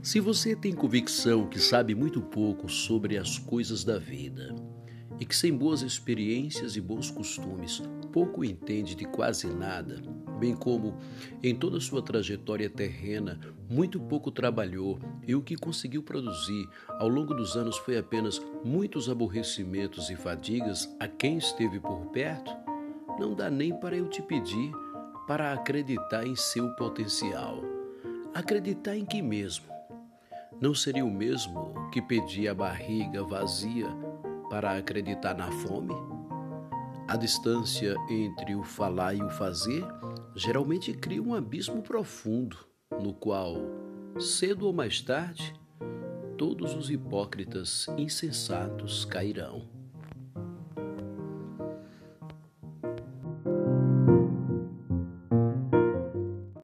Se você tem convicção que sabe muito pouco sobre as coisas da vida e que sem boas experiências e bons costumes pouco entende de quase nada, bem como em toda sua trajetória terrena muito pouco trabalhou e o que conseguiu produzir ao longo dos anos foi apenas muitos aborrecimentos e fadigas a quem esteve por perto, não dá nem para eu te pedir para acreditar em seu potencial. Acreditar em que mesmo? Não seria o mesmo que pedir a barriga vazia para acreditar na fome? A distância entre o falar e o fazer geralmente cria um abismo profundo, no qual, cedo ou mais tarde, todos os hipócritas insensatos cairão.